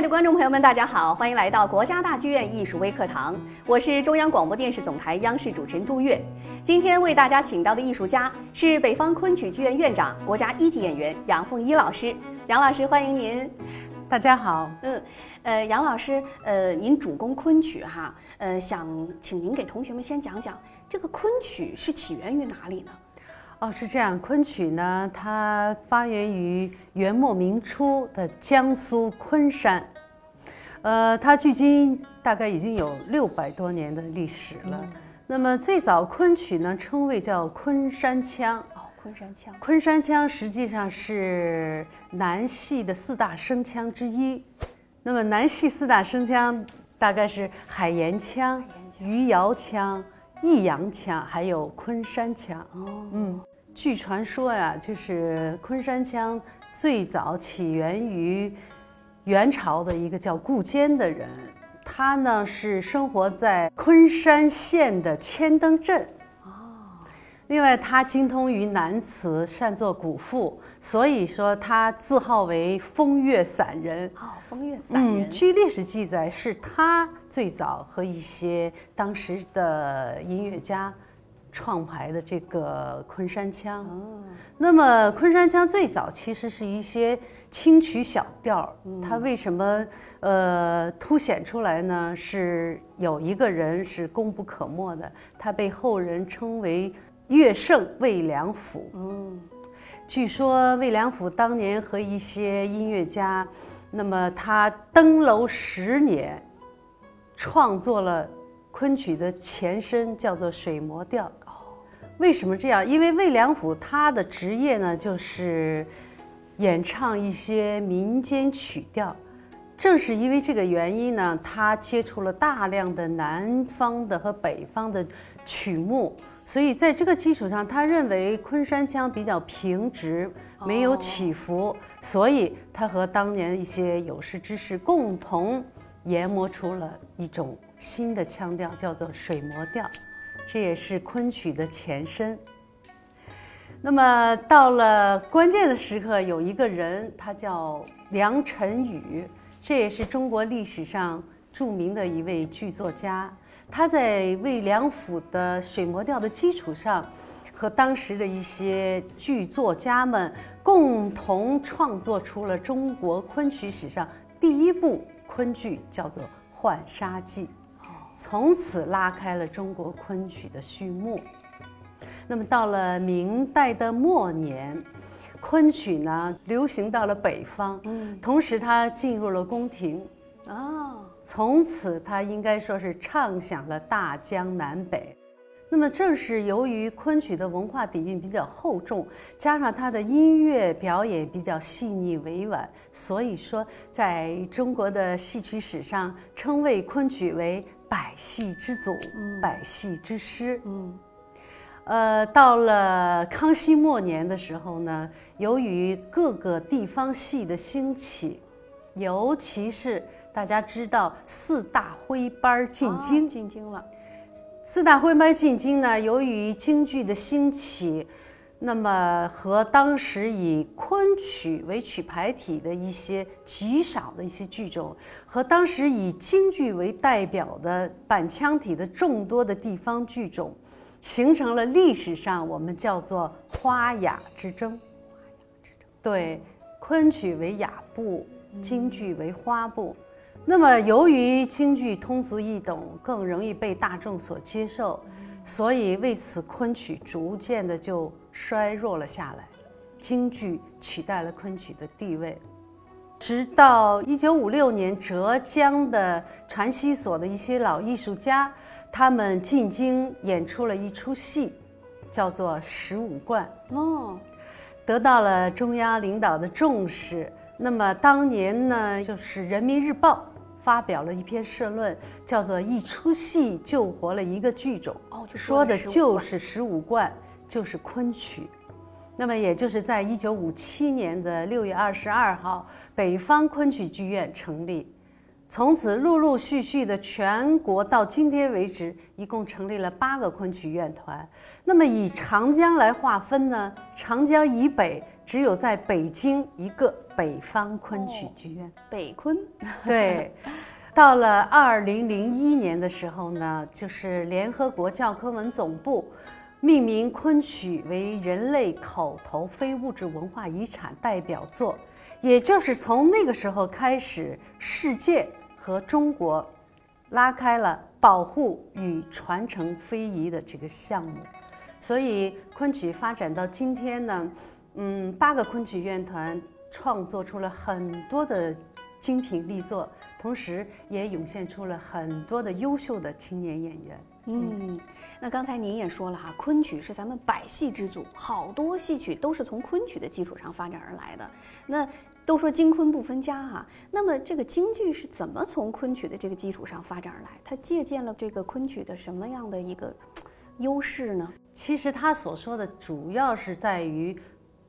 爱的观众朋友们，大家好，欢迎来到国家大剧院艺术微课堂，我是中央广播电视总台央视主持人杜月。今天为大家请到的艺术家是北方昆曲剧院院长、国家一级演员杨凤一老师。杨老师，欢迎您。大家好，嗯，呃，杨老师，呃，您主攻昆曲哈，呃，想请您给同学们先讲讲这个昆曲是起源于哪里呢？哦，是这样，昆曲呢，它发源于元末明初的江苏昆山，呃，它距今大概已经有六百多年的历史了。那么最早昆曲呢，称谓叫昆山腔。哦，昆山腔。昆山腔实际上是南戏的四大声腔之一。那么南戏四大声腔大概是海盐腔、余姚腔、益阳腔，还有昆山腔。哦，嗯。据传说呀，就是昆山腔最早起源于元朝的一个叫顾坚的人，他呢是生活在昆山县的千灯镇。哦，另外他精通于南词，善作古赋，所以说他自号为风月散人。哦，风月散人。嗯，据历史记载，是他最早和一些当时的音乐家。创排的这个昆山腔，那么昆山腔最早其实是一些轻曲小调，它为什么呃凸显出来呢？是有一个人是功不可没的，他被后人称为乐圣魏良辅。嗯，据说魏良辅当年和一些音乐家，那么他登楼十年，创作了。昆曲的前身叫做水磨调。哦，为什么这样？因为魏良辅他的职业呢，就是演唱一些民间曲调。正是因为这个原因呢，他接触了大量的南方的和北方的曲目，所以在这个基础上，他认为昆山腔比较平直，没有起伏，所以他和当年一些有识之士共同研磨出了一种。新的腔调叫做水磨调，这也是昆曲的前身。那么到了关键的时刻，有一个人，他叫梁辰宇，这也是中国历史上著名的一位剧作家。他在魏梁府的水磨调的基础上，和当时的一些剧作家们共同创作出了中国昆曲史上第一部昆剧，叫做《浣纱记》。从此拉开了中国昆曲的序幕。那么到了明代的末年，昆曲呢流行到了北方，嗯，同时它进入了宫廷，哦，从此它应该说是唱响了大江南北。那么正是由于昆曲的文化底蕴比较厚重，加上它的音乐表演比较细腻委婉，所以说在中国的戏曲史上称谓昆曲为。百戏之祖，百戏之师。嗯，呃，到了康熙末年的时候呢，由于各个地方戏的兴起，尤其是大家知道四大徽班进京，进京了。四大徽班进京呢，由于京剧的兴起。那么和当时以昆曲为曲牌体的一些极少的一些剧种，和当时以京剧为代表的板腔体的众多的地方剧种，形成了历史上我们叫做花雅之争。花雅之争。对，昆曲为雅部，京剧为花部。那么由于京剧通俗易懂，更容易被大众所接受。所以为此，昆曲逐渐的就衰弱了下来，京剧取代了昆曲的地位。直到一九五六年，浙江的传习所的一些老艺术家，他们进京演出了一出戏，叫做《十五贯》哦，得到了中央领导的重视。那么当年呢，就是《人民日报》。发表了一篇社论，叫做“一出戏救活了一个剧种”，哦，说的就是十五贯，就是昆曲。那么，也就是在一九五七年的六月二十二号，北方昆曲剧院成立，从此陆陆续续的全国到今天为止，一共成立了八个昆曲院团。那么，以长江来划分呢，长江以北。只有在北京一个北方昆曲剧院。北昆，对。到了二零零一年的时候呢，就是联合国教科文总部命名昆曲为人类口头非物质文化遗产代表作，也就是从那个时候开始，世界和中国拉开了保护与传承非遗的这个项目。所以昆曲发展到今天呢，嗯，八个昆曲院团创作出了很多的精品力作。同时，也涌现出了很多的优秀的青年演员。嗯，那刚才您也说了哈，昆曲是咱们百戏之祖，好多戏曲都是从昆曲的基础上发展而来的。那都说京昆不分家哈，那么这个京剧是怎么从昆曲的这个基础上发展而来？它借鉴了这个昆曲的什么样的一个优势呢？其实他所说的主要是在于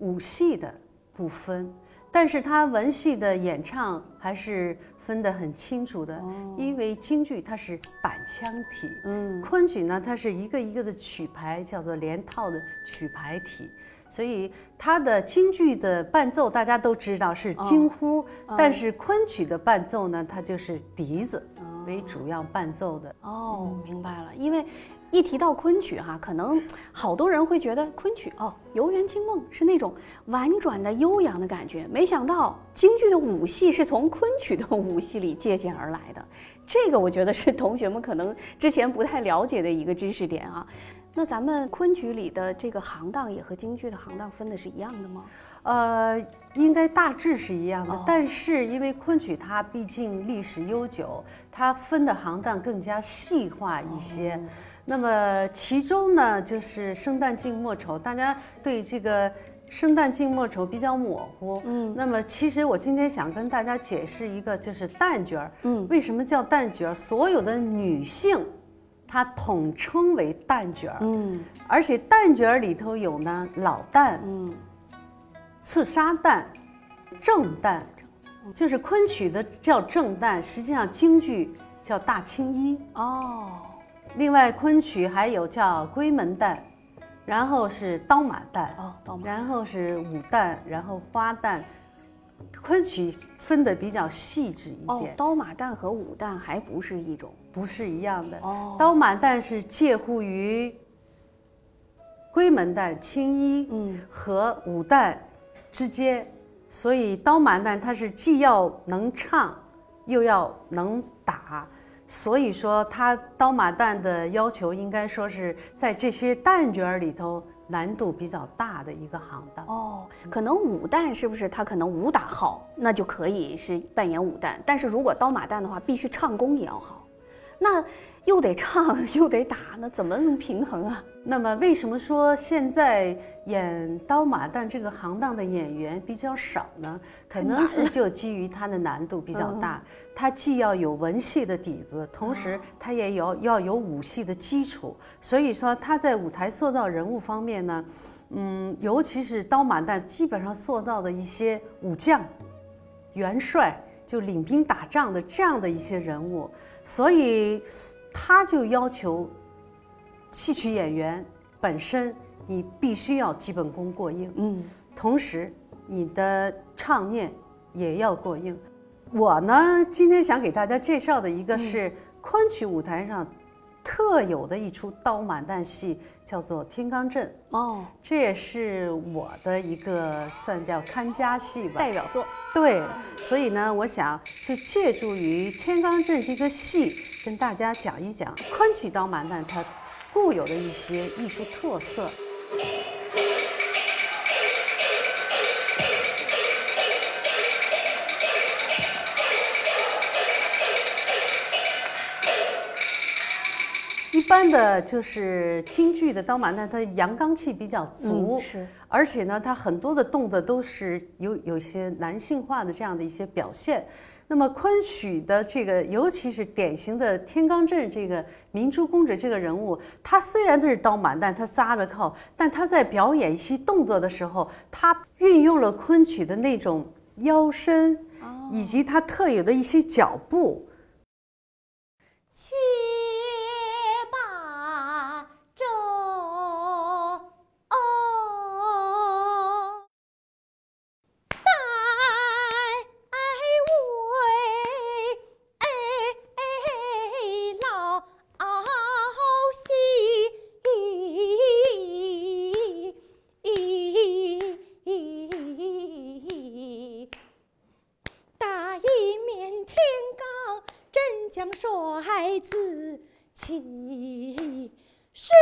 武戏的不分，但是他文戏的演唱还是。分得很清楚的，因为京剧它是板腔体，嗯，昆曲呢它是一个一个的曲牌，叫做连套的曲牌体，所以它的京剧的伴奏大家都知道是京呼，但是昆曲的伴奏呢，它就是笛子为主要伴奏的。哦，明白了，因为。一提到昆曲哈，可能好多人会觉得昆曲哦，游园惊梦是那种婉转的悠扬的感觉。没想到京剧的武戏是从昆曲的武戏里借鉴而来的，这个我觉得是同学们可能之前不太了解的一个知识点啊。那咱们昆曲里的这个行当也和京剧的行当分的是一样的吗？呃，应该大致是一样的，但是因为昆曲它毕竟历史悠久，它分的行当更加细化一些。那么其中呢，就是生旦净末丑，大家对这个生旦净末丑比较模糊。嗯，那么其实我今天想跟大家解释一个，就是旦角儿。嗯，为什么叫旦角儿？所有的女性，她统称为旦角儿。嗯，而且旦角儿里头有呢老旦，嗯，刺杀旦，正旦，就是昆曲的叫正旦，实际上京剧叫大青衣。哦。另外，昆曲还有叫闺门旦，然后是刀马旦，哦，刀马，然后是武旦，然后花旦。昆曲分的比较细致一点。哦，刀马旦和武旦还不是一种，不是一样的。哦，刀马旦是介乎于闺门旦、青衣，嗯，和武旦之间，所以刀马旦它是既要能唱，又要能打。所以说，他刀马旦的要求应该说是在这些旦角里头难度比较大的一个行当。哦，可能武旦是不是他可能武打好，那就可以是扮演武旦。但是如果刀马旦的话，必须唱功也要好。那又得唱又得打，那怎么能平衡啊？那么为什么说现在演刀马旦这个行当的演员比较少呢？可能是就基于它的难度比较大，它既要有文戏的底子，同时它也有要有武戏的基础。所以说他在舞台塑造人物方面呢，嗯，尤其是刀马旦，基本上塑造的一些武将、元帅，就领兵打仗的这样的一些人物。所以，他就要求戏曲演员本身，你必须要基本功过硬，嗯，同时你的唱念也要过硬。我呢，今天想给大家介绍的一个是昆曲舞台上特有的一出刀马旦戏。叫做《天罡阵》哦，这也是我的一个算叫看家戏吧，代表作。对，所以呢，我想就借助于《天罡阵》这个戏，跟大家讲一讲昆曲刀马旦它固有的一些艺术特色。一般的就是京剧的刀马旦，它阳刚气比较足，是，而且呢，它很多的动作都是有有些男性化的这样的一些表现。那么昆曲的这个，尤其是典型的天罡阵这个明珠公主这个人物，她虽然都是刀马旦，她扎着靠，但她在表演一些动作的时候，她运用了昆曲的那种腰身，以及她特有的一些脚步。起是远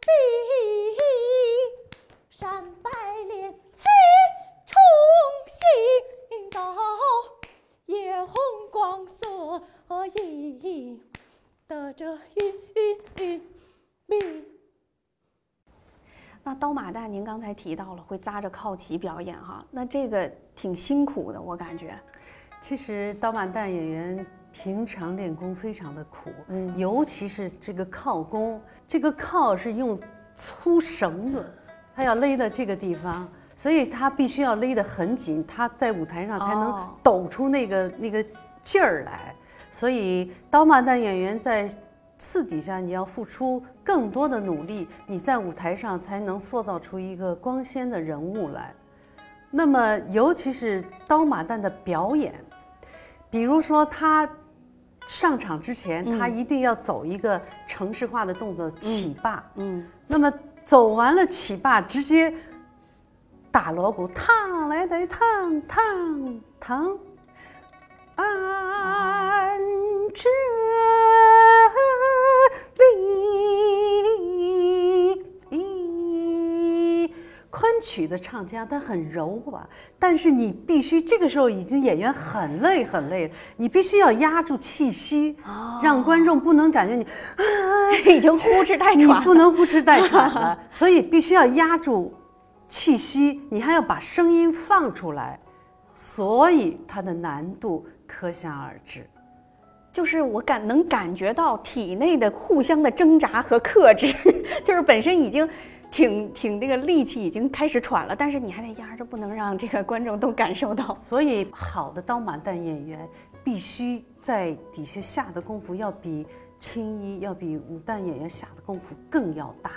比山白莲起重新到夜红光色映得这玉璧。那刀马旦，您刚才提到了会扎着靠旗表演哈，那这个挺辛苦的，我感觉。其实刀马旦演员平常练功非常的苦，嗯，尤其是这个靠功，这个靠是用粗绳子，他要勒到这个地方，所以他必须要勒得很紧，他在舞台上才能抖出那个那个劲儿来。所以刀马旦演员在次底下你要付出更多的努力，你在舞台上才能塑造出一个光鲜的人物来。那么，尤其是刀马旦的表演，比如说他上场之前，他一定要走一个城市化的动作起霸。嗯。那么走完了起霸，直接打锣鼓，烫来得烫烫烫，安这。曲的唱腔它很柔滑，但是你必须这个时候已经演员很累很累了，你必须要压住气息，让观众不能感觉你 已经呼哧带喘，你不能呼哧带喘了，所以必须要压住气息，你还要把声音放出来，所以它的难度可想而知。就是我感能感觉到体内的互相的挣扎和克制，就是本身已经。挺挺那个力气已经开始喘了，但是你还得压着，不能让这个观众都感受到。所以，好的刀马旦演员必须在底下下的功夫要比青衣、要比武旦演员下的功夫更要大。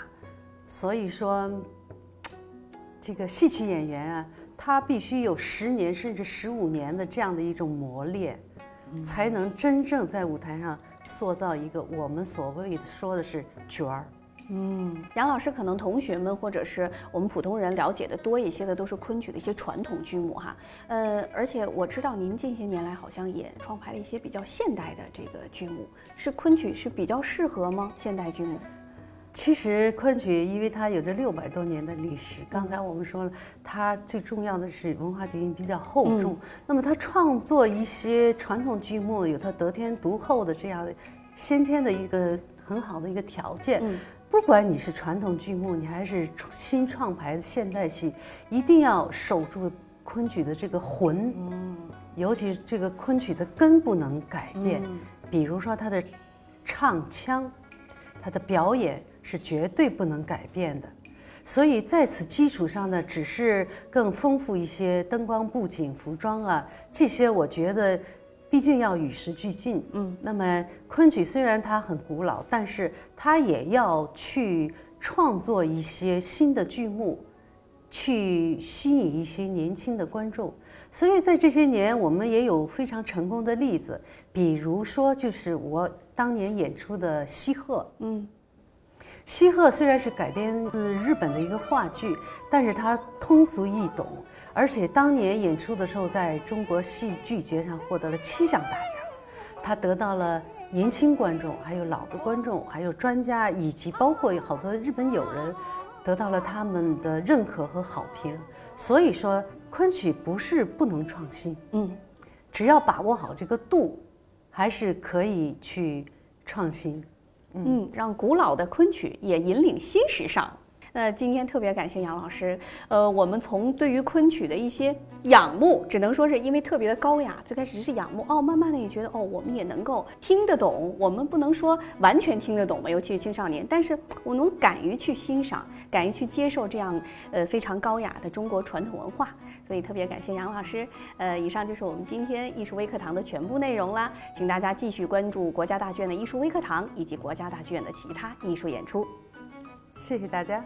所以说，这个戏曲演员啊，他必须有十年甚至十五年的这样的一种磨练，才能真正在舞台上塑造一个我们所谓的说的是角儿。嗯，杨老师可能同学们或者是我们普通人了解的多一些的都是昆曲的一些传统剧目哈，呃，而且我知道您近些年来好像也创排了一些比较现代的这个剧目，是昆曲是比较适合吗？现代剧目？其实昆曲因为它有着六百多年的历史，刚才我们说了，它最重要的是文化底蕴比较厚重，那么它创作一些传统剧目有它得天独厚的这样的先天的一个很好的一个条件。不管你是传统剧目，你还是新创排的现代戏，一定要守住昆曲的这个魂。嗯，尤其这个昆曲的根不能改变。比如说它的唱腔，它的表演是绝对不能改变的。所以在此基础上呢，只是更丰富一些灯光、布景、服装啊，这些我觉得。毕竟要与时俱进，嗯，那么昆曲虽然它很古老，但是它也要去创作一些新的剧目，去吸引一些年轻的观众。所以在这些年，我们也有非常成功的例子，比如说就是我当年演出的《西鹤》，嗯，《西鹤》虽然是改编自日本的一个话剧，但是它通俗易懂。而且当年演出的时候，在中国戏剧节上获得了七项大奖，他得到了年轻观众、还有老的观众、还有专家，以及包括有好多日本友人，得到了他们的认可和好评。所以说，昆曲不是不能创新，嗯，只要把握好这个度，还是可以去创新，嗯，让古老的昆曲也引领新时尚。那今天特别感谢杨老师，呃，我们从对于昆曲的一些仰慕，只能说是因为特别的高雅，最开始是仰慕，哦，慢慢的也觉得，哦，我们也能够听得懂，我们不能说完全听得懂吧，尤其是青少年，但是我能敢于去欣赏，敢于去接受这样，呃，非常高雅的中国传统文化，所以特别感谢杨老师，呃，以上就是我们今天艺术微课堂的全部内容啦，请大家继续关注国家大剧院的艺术微课堂以及国家大剧院的其他艺术演出。谢谢大家。